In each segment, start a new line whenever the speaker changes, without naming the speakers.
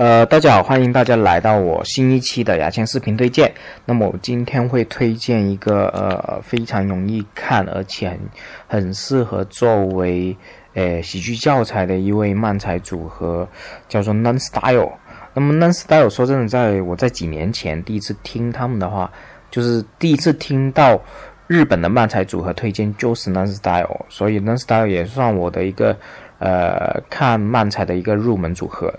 呃，大家好，欢迎大家来到我新一期的牙签视频推荐。那么我今天会推荐一个呃非常容易看，而且很很适合作为呃喜剧教材的一位漫才组合，叫做 Non Style。那么 Non Style 说真的，在我在几年前第一次听他们的话，就是第一次听到日本的漫才组合推荐就是 Non Style，所以 Non Style 也算我的一个呃看漫才的一个入门组合。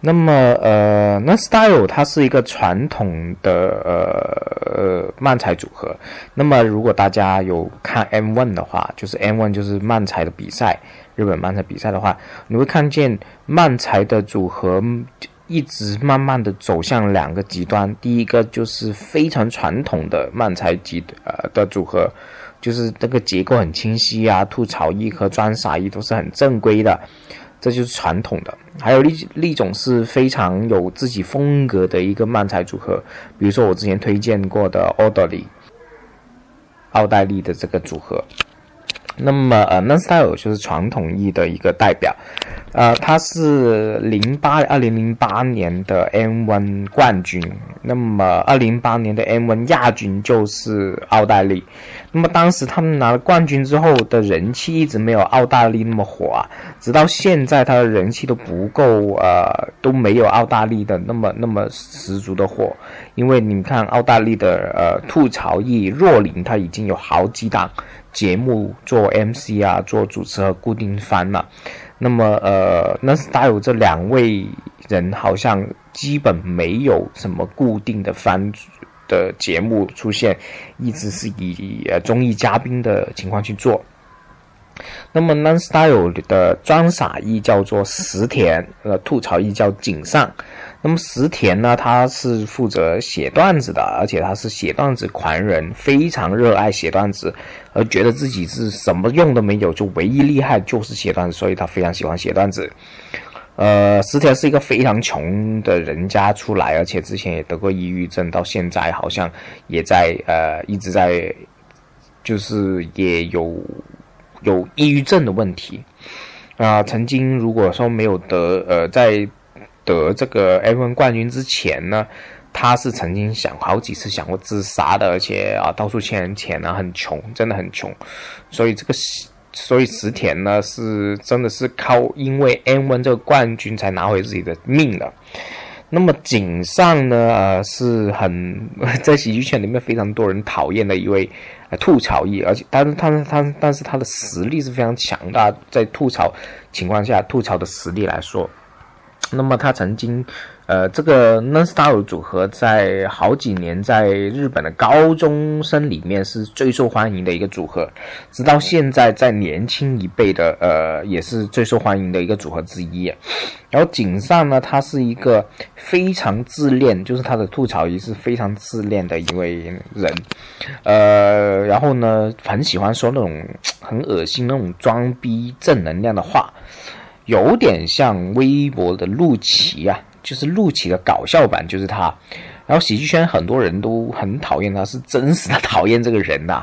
那么，呃，那 Style 它是一个传统的呃呃漫才组合。那么，如果大家有看 M1 的话，就是 M1 就是漫才的比赛，日本漫才比赛的话，你会看见漫才的组合一直慢慢的走向两个极端。第一个就是非常传统的漫才级呃的组合，就是这个结构很清晰啊，吐槽艺和装傻艺都是很正规的。这就是传统的，还有另一种是非常有自己风格的一个漫才组合，比如说我之前推荐过的奥黛丽，奥黛丽的这个组合。那么呃，Non Style 就是传统艺的一个代表，呃，他是零八二零零八年的 M1 冠军，那么二零零八年的 M1 亚军就是奥黛丽。那么当时他们拿了冠军之后的人气一直没有澳大利那么火啊，直到现在他的人气都不够，呃，都没有澳大利的那么那么十足的火。因为你看澳大利的呃吐槽艺若琳，他已经有好几档节目做 MC 啊，做主持和固定番了。那么呃，那 style 这两位人好像基本没有什么固定的番。的节目出现，一直是以综艺嘉宾的情况去做。那么 Non Style 的装傻艺叫做石田，呃，吐槽艺叫井上。那么石田呢，他是负责写段子的，而且他是写段子狂人，非常热爱写段子，而觉得自己是什么用都没有，就唯一厉害就是写段子，所以他非常喜欢写段子。呃，石田是一个非常穷的人家出来，而且之前也得过抑郁症，到现在好像也在呃一直在，就是也有有抑郁症的问题啊。曾经如果说没有得呃在得这个 F1 冠军之前呢，他是曾经想好几次想过自杀的，而且啊到处欠人钱啊，很穷，真的很穷，所以这个。所以石田呢是真的是靠因为 M1 这个冠军才拿回自己的命的。那么井上呢呃是很 在喜剧圈里面非常多人讨厌的一位吐槽艺，而且但是他他但是他的实力是非常强大，在吐槽情况下吐槽的实力来说，那么他曾经。呃，这个 Non Style 组合在好几年在日本的高中生里面是最受欢迎的一个组合，直到现在在年轻一辈的呃也是最受欢迎的一个组合之一。然后井上呢，他是一个非常自恋，就是他的吐槽也是非常自恋的一位人。呃，然后呢，很喜欢说那种很恶心那种装逼正能量的话，有点像微博的陆琪啊。就是陆琪的搞笑版，就是他。然后喜剧圈很多人都很讨厌他，是真实的讨厌这个人呐，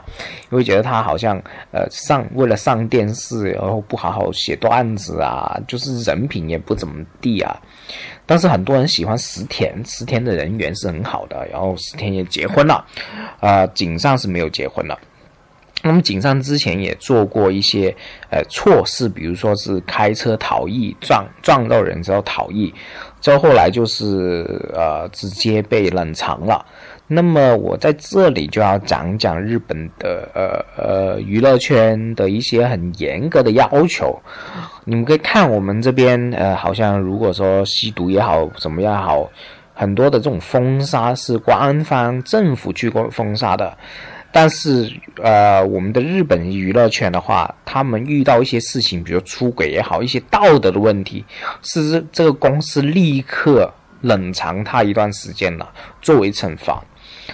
因为觉得他好像呃上为了上电视，然后不好好写段子啊，就是人品也不怎么地啊。但是很多人喜欢石田，石田的人缘是很好的，然后石田也结婚了，啊，井上是没有结婚了。那么井上之前也做过一些呃错事，比如说是开车逃逸撞撞到人之后逃逸，之后来就是呃直接被冷藏了。那么我在这里就要讲讲日本的呃呃娱乐圈的一些很严格的要求。你们可以看我们这边呃好像如果说吸毒也好怎么样好，很多的这种封杀是官方政府去过封杀的。但是，呃，我们的日本娱乐圈的话，他们遇到一些事情，比如出轨也好，一些道德的问题，是这个公司立刻冷藏他一段时间了，作为惩罚。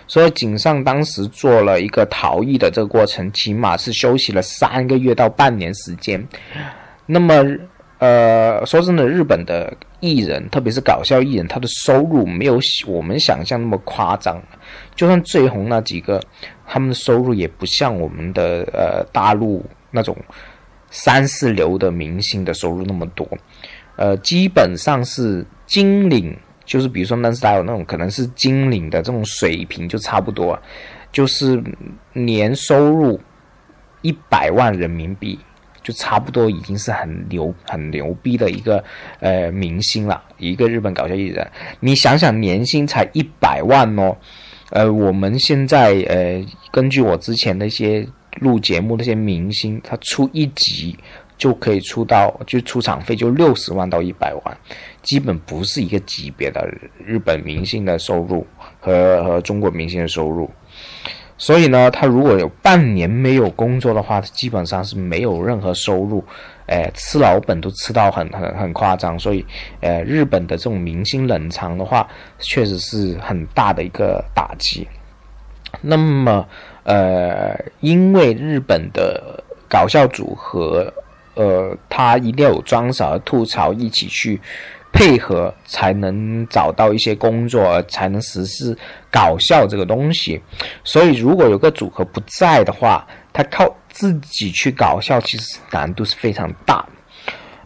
所以井上当时做了一个逃逸的这个过程，起码是休息了三个月到半年时间。那么，呃，说真的，日本的艺人，特别是搞笑艺人，他的收入没有我们想象那么夸张。就算最红那几个。他们的收入也不像我们的呃大陆那种三四流的明星的收入那么多，呃，基本上是金领，就是比如说 N style 那种，可能是金领的这种水平就差不多，就是年收入一百万人民币，差不多已经是很牛很牛逼的一个呃明星了，一个日本搞笑艺人。你想想，年薪才一百万哦，呃，我们现在呃，根据我之前那些录节目那些明星，他出一集。就可以出到就出场费就六十万到一百万，基本不是一个级别的日本明星的收入和和中国明星的收入，所以呢，他如果有半年没有工作的话，他基本上是没有任何收入，哎，吃老本都吃到很很很夸张，所以，呃，日本的这种明星冷藏的话，确实是很大的一个打击。那么，呃，因为日本的搞笑组合。呃，他一定要有装傻和吐槽一起去配合，才能找到一些工作，才能实施搞笑这个东西。所以，如果有个组合不在的话，他靠自己去搞笑，其实难度是非常大。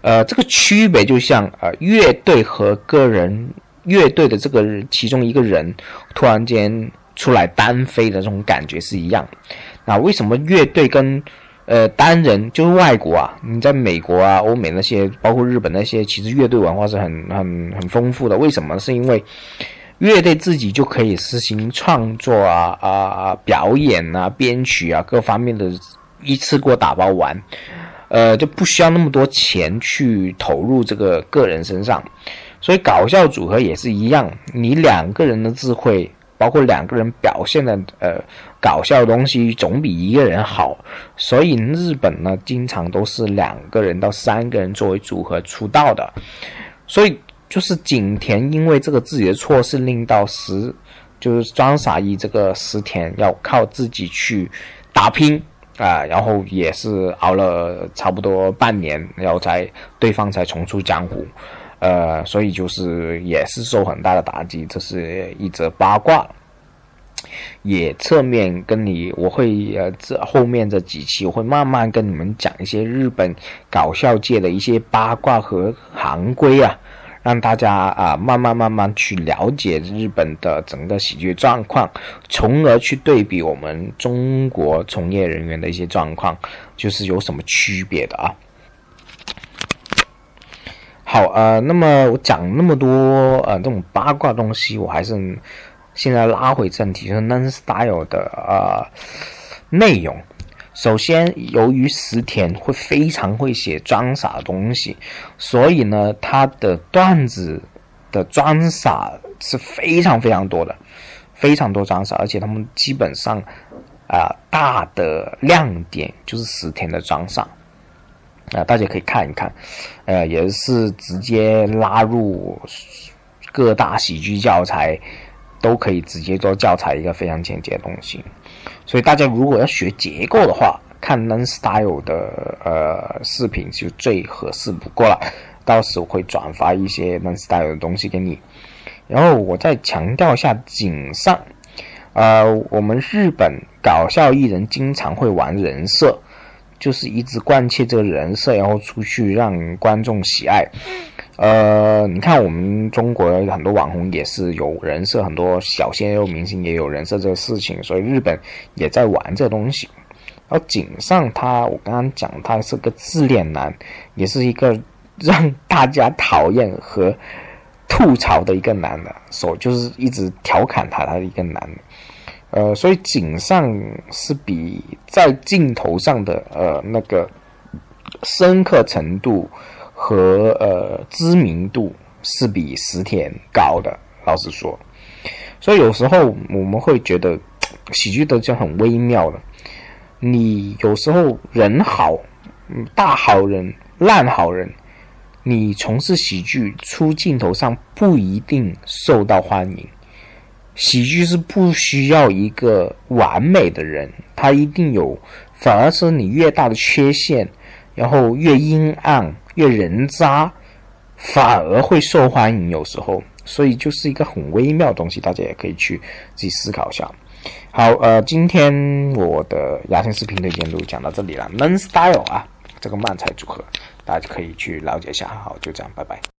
呃，这个区别就像呃乐队和个人乐队的这个其中一个人突然间出来单飞的这种感觉是一样。那为什么乐队跟呃，单人就是外国啊，你在美国啊、欧美那些，包括日本那些，其实乐队文化是很很很丰富的。为什么？是因为乐队自己就可以实行创作啊啊、表演啊、编曲啊各方面的，一次过打包完，呃，就不需要那么多钱去投入这个个人身上。所以搞笑组合也是一样，你两个人的智慧。包括两个人表现的呃搞笑的东西总比一个人好，所以日本呢经常都是两个人到三个人作为组合出道的，所以就是景田因为这个自己的错事令到石就是装傻一这个石田要靠自己去打拼啊，然后也是熬了差不多半年，然后才对方才重出江湖。呃，所以就是也是受很大的打击，这是一则八卦，也侧面跟你我会呃这后面这几期我会慢慢跟你们讲一些日本搞笑界的一些八卦和行规啊，让大家啊慢慢慢慢去了解日本的整个喜剧状况，从而去对比我们中国从业人员的一些状况，就是有什么区别的啊。好，呃，那么我讲那么多，呃，这种八卦东西，我还是现在拉回正题，就是 non style 的呃内容。首先，由于石田会非常会写装傻的东西，所以呢，他的段子的装傻是非常非常多的，非常多装傻，而且他们基本上啊大的亮点就是石田的装傻。啊，大家可以看一看，呃，也是直接拉入各大喜剧教材，都可以直接做教材一个非常简洁的东西。所以大家如果要学结构的话，看 Non Style 的呃视频就最合适不过了。到时我会转发一些 Non Style 的东西给你。然后我再强调一下，井上，呃，我们日本搞笑艺人经常会玩人设。就是一直贯彻这个人设，然后出去让观众喜爱。呃，你看我们中国很多网红也是有人设，很多小鲜肉明星也有人设这个事情，所以日本也在玩这东西。然后井上他，我刚刚讲他是个自恋男，也是一个让大家讨厌和吐槽的一个男的，所就是一直调侃他他的一个男的。呃，所以井上是比在镜头上的呃那个深刻程度和呃知名度是比石田高的，老实说。所以有时候我们会觉得喜剧的就很微妙的，你有时候人好，大好人、烂好人，你从事喜剧出镜头上不一定受到欢迎。喜剧是不需要一个完美的人，他一定有，反而是你越大的缺陷，然后越阴暗、越人渣，反而会受欢迎。有时候，所以就是一个很微妙的东西，大家也可以去自己思考一下。好，呃，今天我的牙签视频推荐就讲到这里了。Non Style 啊，这个漫才组合，大家可以去了解一下。好，就这样，拜拜。